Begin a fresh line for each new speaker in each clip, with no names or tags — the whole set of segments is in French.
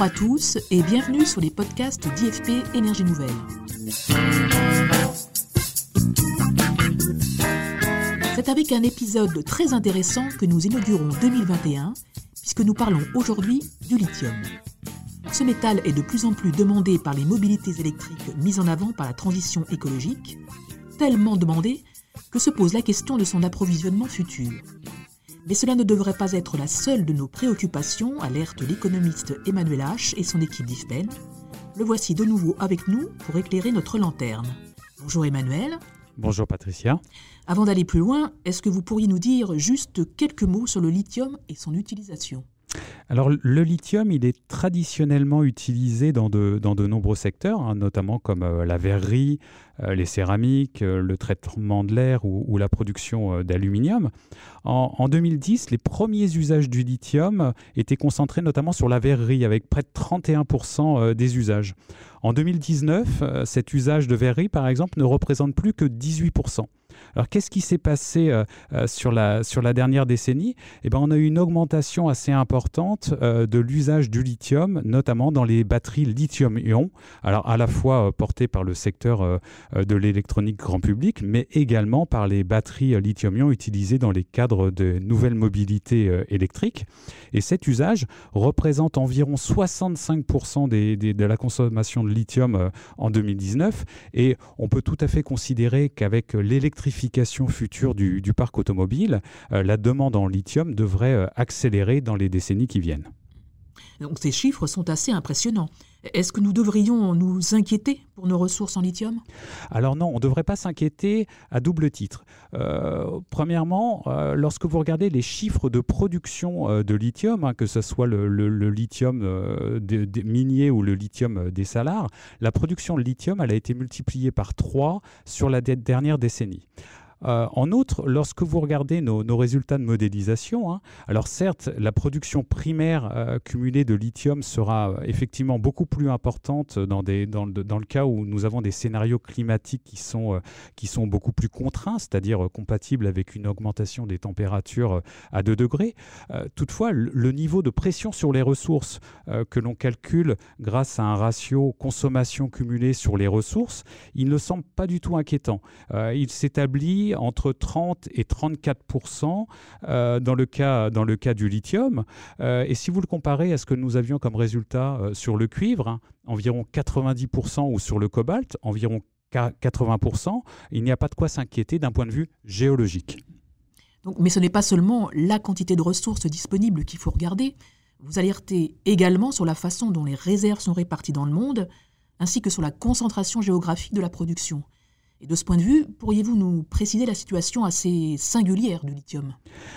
Bonjour à tous et bienvenue sur les podcasts d'IFP Énergie Nouvelle. C'est avec un épisode très intéressant que nous inaugurons 2021 puisque nous parlons aujourd'hui du lithium. Ce métal est de plus en plus demandé par les mobilités électriques mises en avant par la transition écologique, tellement demandé que se pose la question de son approvisionnement futur. Mais cela ne devrait pas être la seule de nos préoccupations, alerte l'économiste Emmanuel H. et son équipe d'IFPEN. Le voici de nouveau avec nous pour éclairer notre lanterne. Bonjour Emmanuel.
Bonjour Patricia.
Avant d'aller plus loin, est-ce que vous pourriez nous dire juste quelques mots sur le lithium et son utilisation?
Alors le lithium, il est traditionnellement utilisé dans de, nombreux secteurs, hein, notamment comme euh, la verrerie, euh, les céramiques, euh, le traitement de l'air ou, la production d'aluminium. En, 2010, les premiers usages du lithium étaient concentrés notamment sur la verrerie, avec près de 31% des usages. En 2019, cet usage de verrerie, par exemple, ne représente plus que 18%. Alors qu'est-ce qui s'est passé euh, euh, sur, la, sur la dernière décennie? Eh ben, On a eu une augmentation assez importante euh, de l'usage du lithium, notamment dans les batteries lithium-ion, alors à la fois portées par le secteur de l'électronique grand public, mais également par les batteries lithium-ion utilisées dans les cadres de nouvelles mobilités électriques. Et cet usage représente environ 65% de la consommation de lithium en 2019. Et on peut tout à fait considérer qu'avec future du, parc automobile, euh, la demande en lithium devrait euh, accélérer dans les décennies qui viennent.
Donc ces chiffres sont assez impressionnants. Est-ce que nous devrions nous inquiéter pour nos ressources en lithium?
Alors non, on ne devrait pas s'inquiéter à double titre. Euh, premièrement, lorsque vous regardez les chiffres de production de lithium, hein, que ce soit le, lithium minier ou le lithium des salars, la production de lithium a été multipliée par 3 sur la dernière décennie. Euh, en outre, lorsque vous regardez nos, résultats de modélisation, hein, alors certes, la production primaire euh, cumulée de lithium sera euh, effectivement beaucoup plus importante dans, le, cas où nous avons des scénarios climatiques qui sont, qui sont beaucoup plus contraints, c'est-à-dire compatibles avec une augmentation des températures à 2 degrés. toutefois, le niveau de pression sur les ressources que l'on calcule grâce à un ratio consommation cumulée sur les ressources, il ne semble pas du tout inquiétant. il s'établit entre 30 et 34 euh, dans, le cas, dans le cas du lithium. Euh, et si vous le comparez à ce que nous avions comme résultat euh, sur le cuivre, hein, environ 90% ou sur le cobalt, environ 80% il n'y a pas de quoi s'inquiéter d'un point de vue géologique.
Mais ce n'est pas seulement la quantité de ressources disponibles qu'il faut regarder. Vous alertez également sur la façon dont les réserves sont réparties dans le monde, ainsi que sur la concentration géographique de la production. Et de ce point de vue, pourriez-vous nous préciser la situation assez singulière du lithium?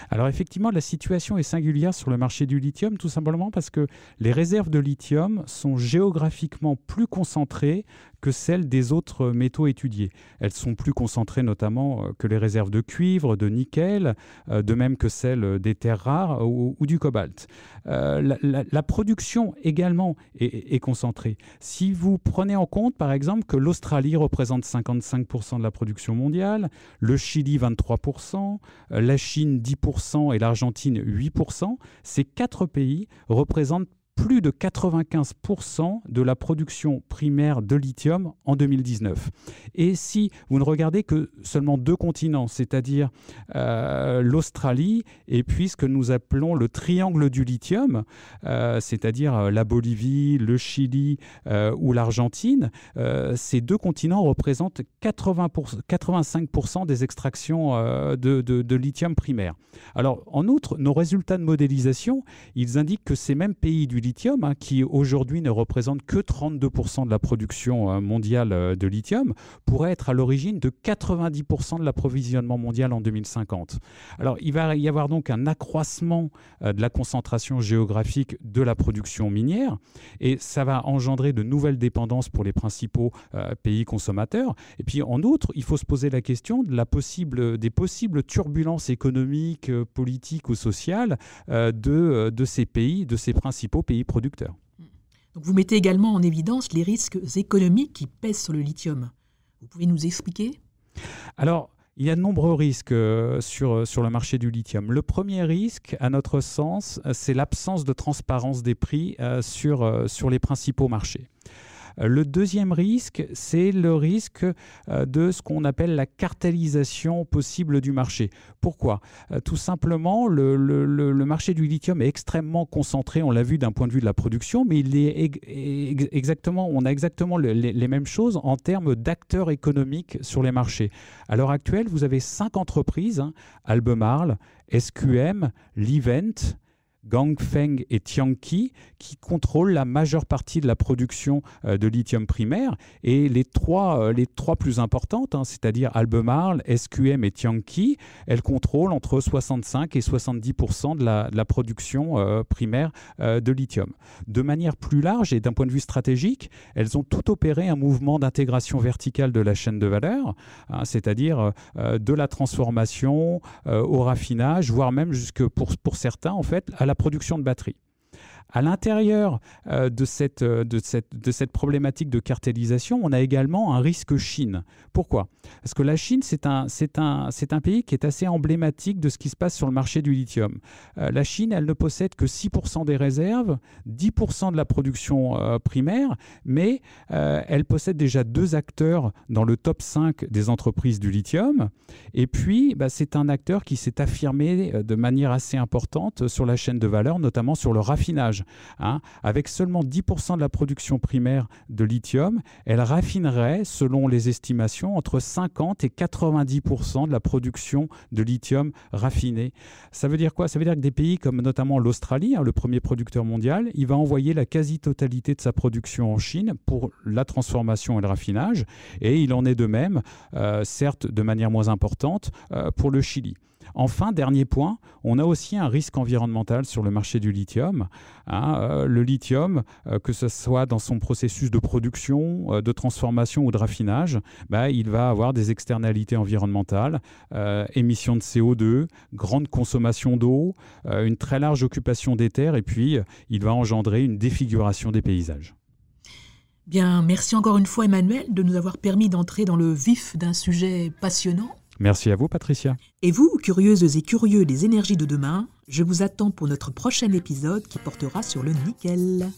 Alors effectivement, la situation est singulière sur le marché du lithium, tout simplement parce que les réserves de lithium sont géographiquement plus concentrées que celles des autres métaux étudiés. Elles sont plus concentrées notamment euh, que les réserves de cuivre, de nickel, euh, de même que celles des terres rares ou, du cobalt. Euh, la, production également est, est, concentrée. Si vous prenez en compte par exemple que l'Australie représente 55% de la production mondiale, le Chili 23%, la Chine 10% et l'Argentine 8%, ces quatre pays représentent plus de 95% de la production primaire de lithium en 2019. Et si vous ne regardez que seulement deux continents, c'est-à-dire euh, l'Australie et puis ce que nous appelons le triangle du lithium, euh, c'est-à-dire euh, la Bolivie, le Chili ou l'Argentine, ces deux continents représentent 80 85% des extractions de, de lithium primaire. Alors en outre, nos résultats de modélisation, ils indiquent que ces mêmes pays du lithium, hein, qui aujourd'hui ne représente que 32% de la production euh, mondiale euh, de lithium, pourrait être à l'origine de 90% de l'approvisionnement mondial en 2050. Alors il va y avoir donc un accroissement euh, de la concentration géographique de la production minière, et ça va engendrer de nouvelles dépendances pour les principaux pays consommateurs. Et puis en outre, il faut se poser la question de la possible, des possibles turbulences économiques, politiques ou sociales de, de ces pays, de ces principaux pays producteurs.
Donc vous mettez également en évidence les risques économiques qui pèsent sur le lithium. Vous pouvez nous expliquer?
Alors, il y a de nombreux risques euh, sur, sur le marché du lithium. Le premier risque, à notre sens, c'est l'absence de transparence des prix sur, sur les principaux marchés. Le deuxième risque, c'est le risque euh, de ce qu'on appelle la cartellisation possible du marché. Pourquoi? Euh, Tout simplement, le, marché du lithium est extrêmement concentré, on l'a vu d'un point de vue de la production, mais on a exactement les, mêmes choses en termes d'acteurs économiques sur les marchés. À l'heure actuelle, vous avez cinq entreprises, hein, Albemarle, SQM, Livent, Gangfeng et Tianqi qui contrôlent la majeure partie de la production euh, de lithium primaire. Et les trois, euh, les trois plus importantes, hein, c'est-à-dire Albemarle, SQM et Tianqi, elles contrôlent entre 65 et 70 de la, de la production euh, primaire de lithium. De manière plus large et d'un point de vue stratégique, elles ont tout opéré un mouvement d'intégration verticale de la chaîne de valeur, hein, c'est-à-dire de la transformation au raffinage, voire même jusque pour, pour certains, en fait, à la production de batteries. À l'intérieur euh, de, cette, euh, de, cette, de cette problématique de cartélisation, on a également un risque Chine. Pourquoi? Parce que la Chine, c'est un, un, un pays qui est assez emblématique de ce qui se passe sur le marché du lithium. Euh, la Chine, elle ne possède que 6% des réserves, 10% de la production primaire, mais elle possède déjà deux acteurs dans le top 5 des entreprises du lithium. Et puis, bah, c'est un acteur qui s'est affirmé de manière assez importante sur la chaîne de valeur, notamment sur le raffinage. Hein. avec seulement 10% de la production primaire de lithium, elle raffinerait, selon les estimations, entre 50 et 90% de la production de lithium raffiné. Ça veut dire quoi? Ça veut dire que des pays comme notamment l'Australie, hein, le premier producteur mondial, il va envoyer la quasi-totalité de sa production en Chine pour la transformation et le raffinage. Et il en est de même, euh, certes de manière moins importante, euh, pour le Chili. Enfin, dernier point, on a aussi un risque environnemental sur le marché du lithium. Hein, euh, le lithium, euh, que ce soit dans son processus de production, euh, de transformation ou de raffinage, bah, il va avoir des externalités environnementales, émissions de CO2, grande consommation d'eau, une très large occupation des terres et puis il va engendrer une défiguration des paysages.
Bien, merci encore une fois Emmanuel de nous avoir permis d'entrer dans le vif d'un sujet passionnant
Merci à vous, Patricia.
Et vous, curieuses et curieux des énergies de demain, je vous attends pour notre prochain épisode qui portera sur le nickel.